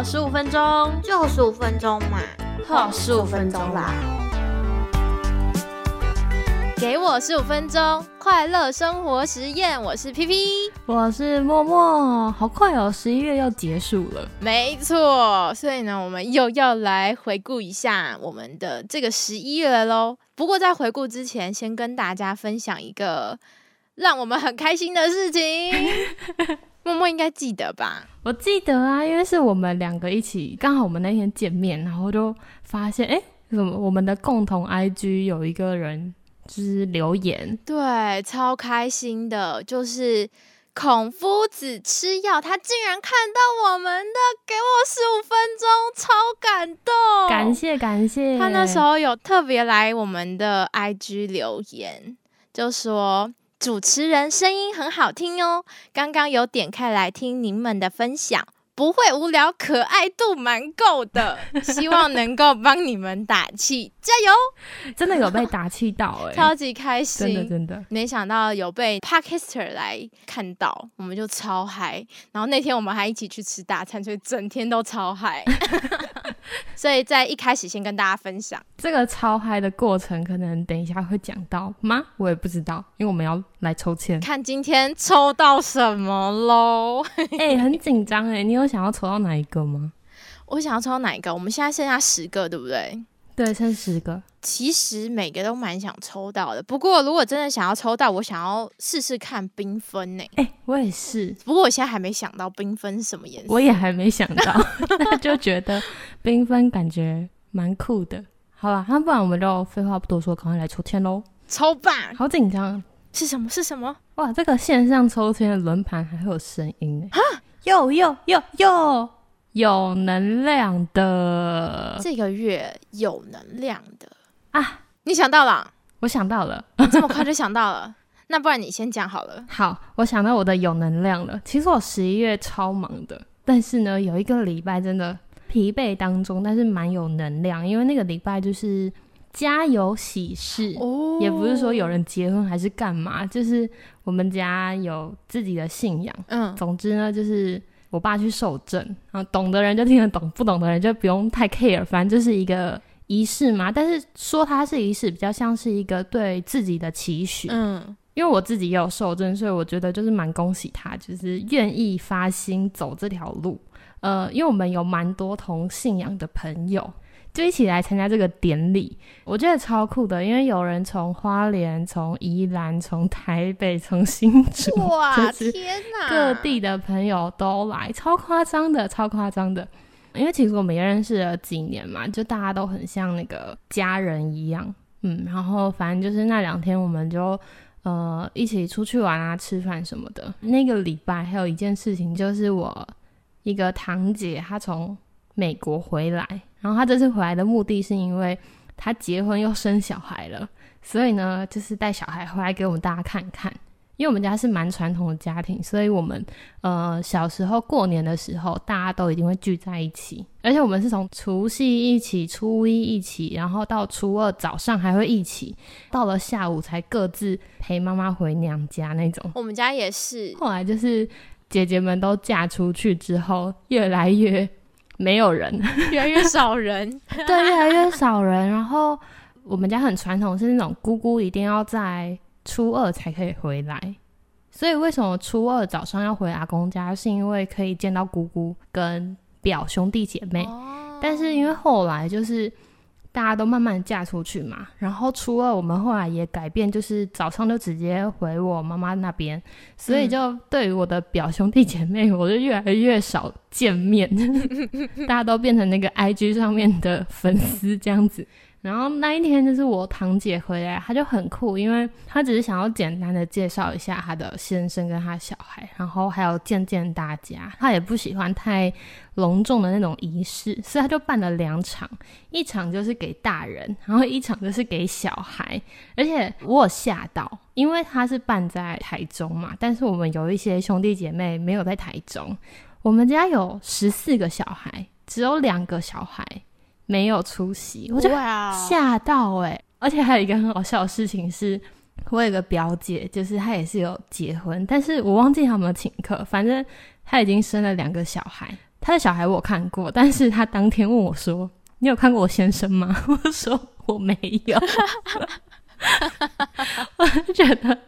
后十五分钟，就十五分钟嘛，后十五分钟啦。给我十五分钟，快乐生活实验。我是 P P，我是默默。好快哦，十一月要结束了。没错，所以呢，我们又要来回顾一下我们的这个十一月喽。不过在回顾之前，先跟大家分享一个让我们很开心的事情。默默应该记得吧？我记得啊，因为是我们两个一起，刚好我们那天见面，然后就发现，哎，怎么我们的共同 I G 有一个人就是留言，对，超开心的，就是孔夫子吃药，他竟然看到我们的，给我十五分钟，超感动，感谢感谢。他那时候有特别来我们的 I G 留言，就说。主持人声音很好听哦，刚刚有点开来听您们的分享，不会无聊，可爱度蛮够的，希望能够帮你们打气，加油！真的有被打气到哎，超级开心，真的真的，没想到有被 Parkister 来看到，我们就超嗨。然后那天我们还一起去吃大餐，所以整天都超嗨。所以在一开始先跟大家分享这个超嗨的过程，可能等一下会讲到吗？我也不知道，因为我们要来抽签，看今天抽到什么喽。哎，很紧张哎，你有想要抽到哪一个吗？我想要抽到哪一个？我们现在剩下十个，对不对？对，剩十个。其实每个都蛮想抽到的，不过如果真的想要抽到，我想要试试看缤纷呢。哎，我也是，不过我现在还没想到缤纷是什么颜色。我也还没想到，就觉得缤纷感觉蛮酷的。好了，那不然我们就废话不多说，赶快来抽签喽！抽吧！好紧张，是什么？是什么？哇，这个线上抽签的轮盘还会有声音呢！哈，有有有有，有能量的，这个月有能量的。啊！你想到了，我想到了，这么快就想到了。那不然你先讲好了。好，我想到我的有能量了。其实我十一月超忙的，但是呢，有一个礼拜真的疲惫当中，但是蛮有能量，因为那个礼拜就是家有喜事，也不是说有人结婚还是干嘛，就是我们家有自己的信仰。嗯，总之呢，就是我爸去受证，然后懂的人就听得懂，不懂的人就不用太 care，反正就是一个。仪式嘛，但是说它是仪式，比较像是一个对自己的期许。嗯，因为我自己也有受证，所以我觉得就是蛮恭喜他，就是愿意发心走这条路。呃，因为我们有蛮多同信仰的朋友，就一起来参加这个典礼，我觉得超酷的。因为有人从花莲、从宜兰、从台北、从新竹，哇，天哪，各地的朋友都来，超夸张的，超夸张的。因为其实我们也认识了几年嘛，就大家都很像那个家人一样，嗯，然后反正就是那两天我们就呃一起出去玩啊、吃饭什么的。那个礼拜还有一件事情，就是我一个堂姐她从美国回来，然后她这次回来的目的是因为她结婚又生小孩了，所以呢就是带小孩回来给我们大家看看。因为我们家是蛮传统的家庭，所以我们呃小时候过年的时候，大家都一定会聚在一起，而且我们是从除夕一起，初一一起，然后到初二早上还会一起，到了下午才各自陪妈妈回娘家那种。我们家也是，后来就是姐姐们都嫁出去之后，越来越没有人，越来越少人，对，越来越少人。然后我们家很传统，是那种姑姑一定要在。初二才可以回来，所以为什么初二早上要回阿公家？是因为可以见到姑姑跟表兄弟姐妹。但是因为后来就是大家都慢慢嫁出去嘛，然后初二我们后来也改变，就是早上就直接回我妈妈那边，所以就对于我的表兄弟姐妹，我就越来越少见面，大家都变成那个 IG 上面的粉丝这样子。然后那一天就是我堂姐回来，她就很酷，因为她只是想要简单的介绍一下她的先生跟她小孩，然后还有见见大家。她也不喜欢太隆重的那种仪式，所以她就办了两场，一场就是给大人，然后一场就是给小孩。而且我吓到，因为他是办在台中嘛，但是我们有一些兄弟姐妹没有在台中，我们家有十四个小孩，只有两个小孩。没有出席，我就吓到哎！而且还有一个很好笑的事情是，我有个表姐，就是她也是有结婚，但是我忘记她有没有请客。反正她已经生了两个小孩，她的小孩我看过，但是她当天问我说：“你有看过我先生吗？” 我说：“我没有。”我就觉得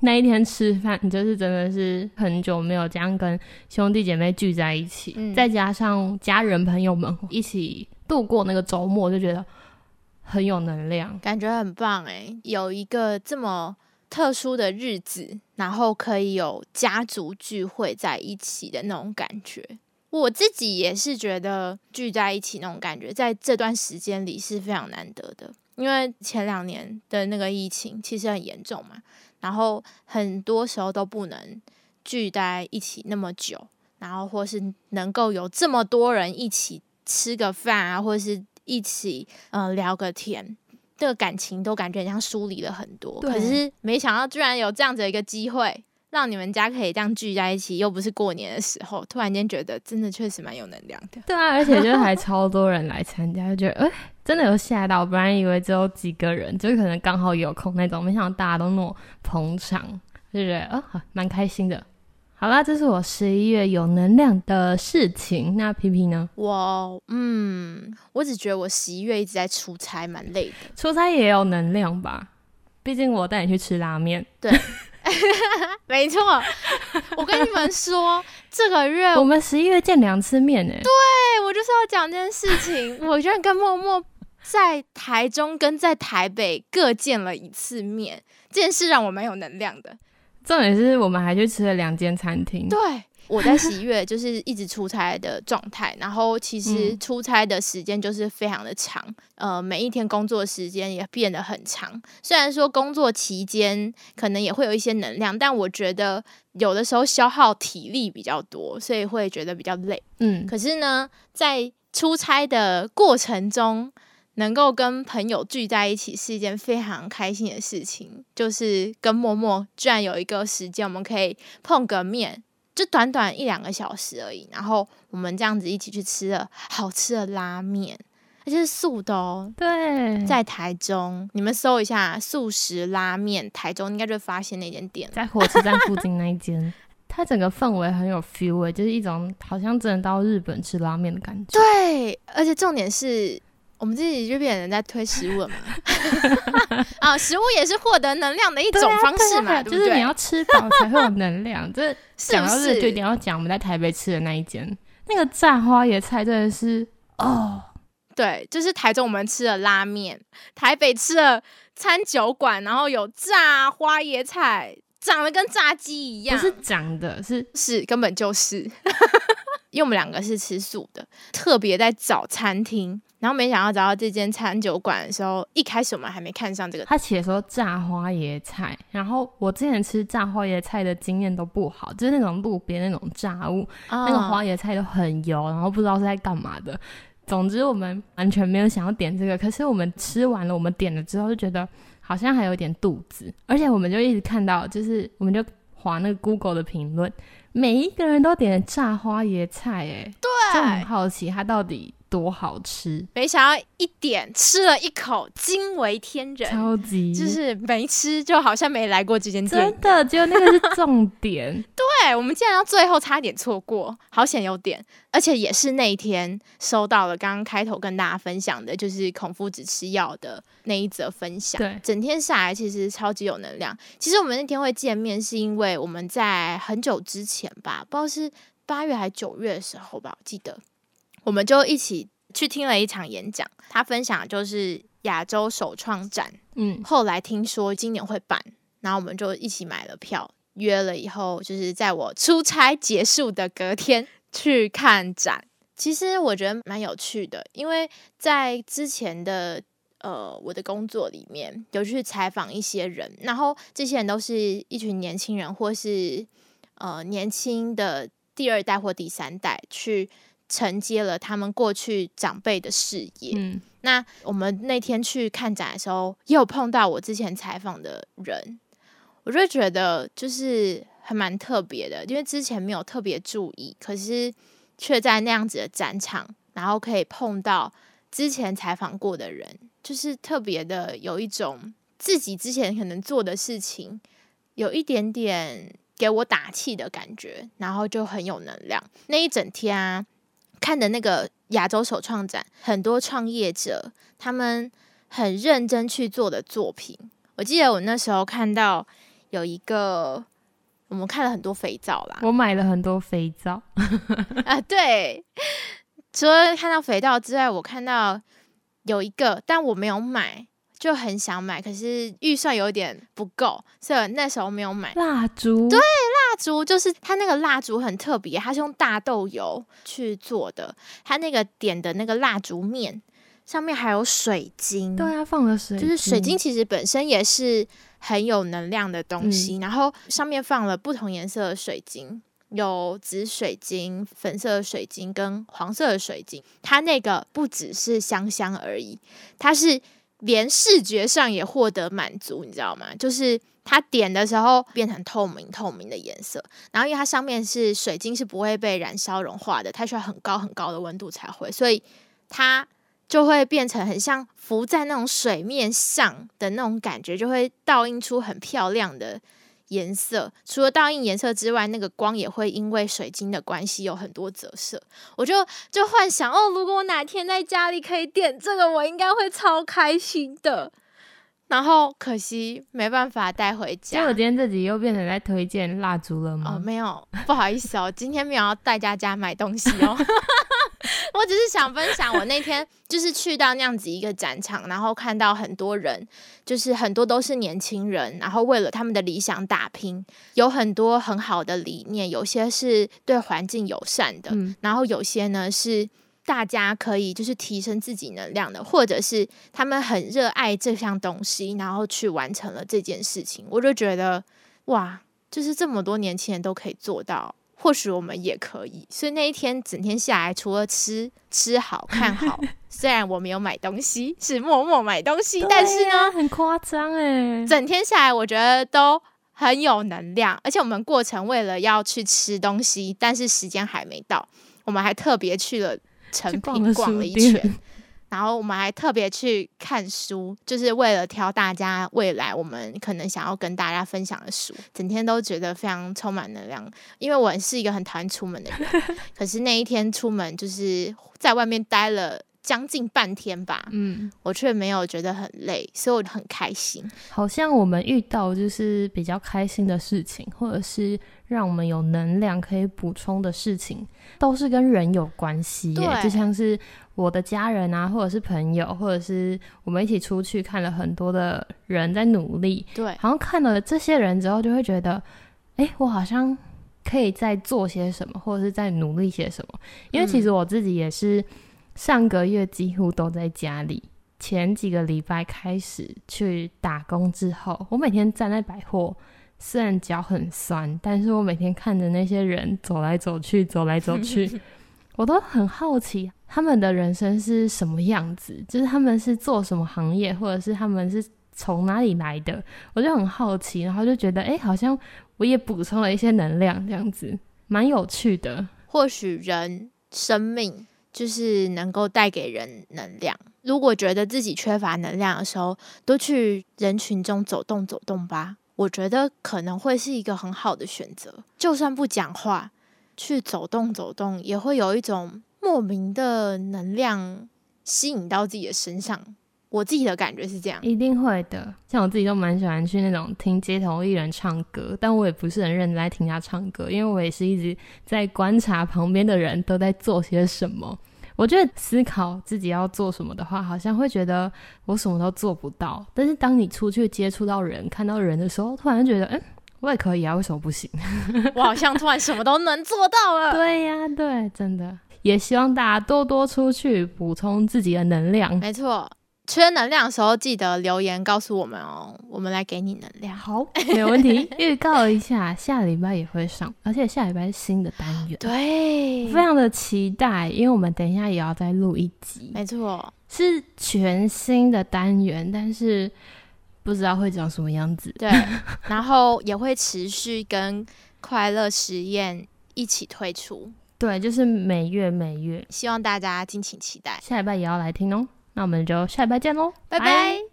那一天吃饭，就是真的是很久没有这样跟兄弟姐妹聚在一起，嗯再加上家人朋友们一起度过那个周末，就觉得很有能量。感觉很棒诶，有一个这么特殊的日子，然后可以有家族聚会在一起的那种感觉。我自己也是觉得聚在一起那种感觉，在这段时间里是非常难得的，因为前两年的那个疫情其实很严重嘛，然后很多时候都不能聚在一起那么久，然后或是能够有这么多人一起吃个饭啊，或者是一起呃聊个天，这个感情都感觉很像疏离了很多。可是没想到居然有这样子的一个机会，让你们家可以这样聚在一起，又不是过年的时候，突然间觉得真的确实蛮有能量的。对啊，而且就是还超多人来参加，就觉得哎、真的有吓到。本来以为只有几个人，就可能刚好有空那种，没想到大家都那么捧场，就觉得啊，好蛮开心的。好啦，这是我十一月有能量的事情。那皮皮呢？我嗯，我只觉得我十一月一直在出差，蛮累的。出差也有能量吧？毕竟我带你去吃拉面，对 没错，我跟你们说，这个月 我们十一月见两次面呢。对，我就是要讲这件事情。我居然跟默默在台中跟在台北各见了一次面，这件事让我蛮有能量的。重点是我们还去吃了两间餐厅。对，我在十一月就是一直出差的状态，然后其实嗯出差的时间就是非常的长，呃，每一天工作时间也变得很长。虽然说工作期间可能也会有一些能量，但我觉得有的时候消耗体力比较多，所以会觉得比较累。嗯，可是呢，在出差的过程中，能够跟朋友聚在一起是一件非常开心的事情。就是跟默默居然有一个时间，我们可以碰个面，就短短一两个小时而已。然后我们这样子一起去吃了好吃的拉面，而且是素的哦。对，在台中，你们搜一下素食拉面，台中应该就会发现那间店。在火车站附近那一间，它整个氛围很有 feel 诶、就是一种好像真的到日本吃拉面的感觉。对，而且重点是我们自己就变成在推食物了嘛。啊，食物也是获得能量的一种方式嘛，对啊对不对？就是你要吃饱才会有能量。这是讲到是？就一定要讲我们在台北吃的那一间，那个炸花椰菜真的是哦，对，就是台中我们吃了拉面，台北吃了餐酒馆，然后有炸花椰菜，长得跟炸鸡一样，不是长的，是是根本就是。因为我们两个是吃素的，特别在找餐厅，然后没想到找到这间餐酒馆的时候，一开始我们还没看上这个他写说炸花椰菜，然后我之前吃炸花椰菜的经验都不好，就是那种路边那种炸物，那那个花椰菜都很油，然后不知道是在干嘛的。总之，我们完全没有想要点这个，可是我们吃完了，我们点了之后就觉得好像还有点肚子，而且我们就一直看到，就是我们就划那个 Google 的评论，每一个人都点炸花椰菜，哎，就很，好奇它到底多好吃，没想到一点吃了一口，惊为天人，超级。就是没吃就好像没来过这间店。真的，只有那个是重点，对，我们竟然到最后差点错过，好险有点，而且也是那一天收到了刚刚开头跟大家分享的，就是孔夫子吃药的那一则分享。对。整天下来其实超级有能量。其实我们那天会见面，是因为我们在很久之前吧，不知道是八月还九月的时候吧，我记得我们就一起去听了一场演讲，他分享的就是亚洲首创展。嗯，后来听说今年会办，然后我们就一起买了票，约了以后，就是在我出差结束的隔天去看展。其实我觉得蛮有趣的，因为在之前的呃我的工作里面有去采访一些人，然后这些人都是一群年轻人，或是呃年轻的第二代或第三代去承接了他们过去长辈的事业。嗯，那我们那天去看展的时候，也有碰到我之前采访的人，我就觉得就是还蛮特别的，因为之前没有特别注意，可是却在那样子的展场，然后可以碰到之前采访过的人，就是特别的有一种自己之前可能做的事情，有一点点给我打气的感觉，然后就很有能量。那一整天啊，看的那个亚洲首创展，很多创业者他们很认真去做的作品。我记得我那时候看到有一个，我们看了很多肥皂啦，我买了很多肥皂啊，对。除了看到肥皂之外，我看到有一个，但我没有买。就很想买，可是预算有点不够，所以那时候没有买蜡烛。对，蜡烛就是它那个蜡烛很特别，它是用大豆油去做的，它那个点的那个蜡烛面上面还有水晶。对啊，放了水，就是水晶其实本身也是很有能量的东西，然后上面放了不同颜色的水晶，有紫水晶、粉色的水晶跟黄色的水晶。它那个不只是香香而已，它是。连视觉上也获得满足，你知道吗？就是它点的时候变成透明透明的颜色，然后因为它上面是水晶，是不会被燃烧融化的，它需要很高很高的温度才会，所以它就会变成很像浮在那种水面上的那种感觉，就会倒映出很漂亮的。颜色除了倒映颜色之外，那个光也会因为水晶的关系有很多折射。我就就幻想哦，如果我哪天在家里可以点这个，我应该会超开心的。然后可惜没办法带回家。结果今天这集又变成在推荐蜡烛了吗？哦，没有，不好意思哦，今天没有要带大家买东西哦。我只是想分享，我那天就是去到那样子一个展场，然后看到很多人，就是很多都是年轻人，然后为了他们的理想打拼，有很多很好的理念，有些是对环境友善的，然后有些呢是大家可以就是提升自己能量的，或者是他们很热爱这项东西，然后去完成了这件事情，我就觉得哇，就是这么多年轻人都可以做到。或许我们也可以，所以那一天整天下来，除了吃吃好看好，虽然我没有买东西，是默默买东西，但是呢，很夸张哎，整天下来我觉得都很有能量，而且我们过程为了要去吃东西，但是时间还没到，我们还特别去了成品逛了一圈。然后我们还特别去看书，就是为了挑大家未来我们可能想要跟大家分享的书。整天都觉得非常充满能量，因为我是一个很讨厌出门的人。可是那一天出门，就是在外面待了将近半天吧，嗯，我却没有觉得很累，所以我很开心。好像我们遇到就是比较开心的事情，或者是让我们有能量可以补充的事情，都是跟人有关系。对，就像是。我的家人啊，或者是朋友，或者是我们一起出去看了很多的人在努力，对，好像看了这些人之后，就会觉得，哎，我好像可以再做些什么，或者是在努力些什么。因为其实我自己也是上个月几乎都在家里，前几个礼拜开始去打工之后，我每天站在百货，虽然脚很酸，但是我每天看着那些人走来走去，走来走去。我都很好奇他们的人生是什么样子，就是他们是做什么行业，或者是他们是从哪里来的，我就很好奇，然后就觉得，哎，好像我也补充了一些能量，这样子蛮有趣的。或许人生命就是能够带给人能量，如果觉得自己缺乏能量的时候，多去人群中走动走动吧，我觉得可能会是一个很好的选择，就算不讲话。去走动走动，也会有一种莫名的能量吸引到自己的身上。我自己的感觉是这样，一定会的。像我自己都蛮喜欢去那种听街头艺人唱歌，但我也不是很认真在听他唱歌，因为我也是一直在观察旁边的人都在做些什么。我觉得思考自己要做什么的话，好像会觉得我什么都做不到。但是当你出去接触到人、看到人的时候，突然觉得，嗯。我也可以啊，为什么不行？我好像突然什么都能做到了。对呀，对，真的。也希望大家多多出去补充自己的能量。没错，缺能量的时候记得留言告诉我们哦，我们来给你能量。好，没问题。预告一下，下礼拜也会上，而且下礼拜是新的单元。对，非常的期待，因为我们等一下也要再录一集。没错，是全新的单元，但是。不知道会长什么样子，对，然后也会持续跟快乐实验一起推出，对，就是每月每月，希望大家敬请期待，下礼拜也要来听哦，那我们就下礼拜见喽，拜拜。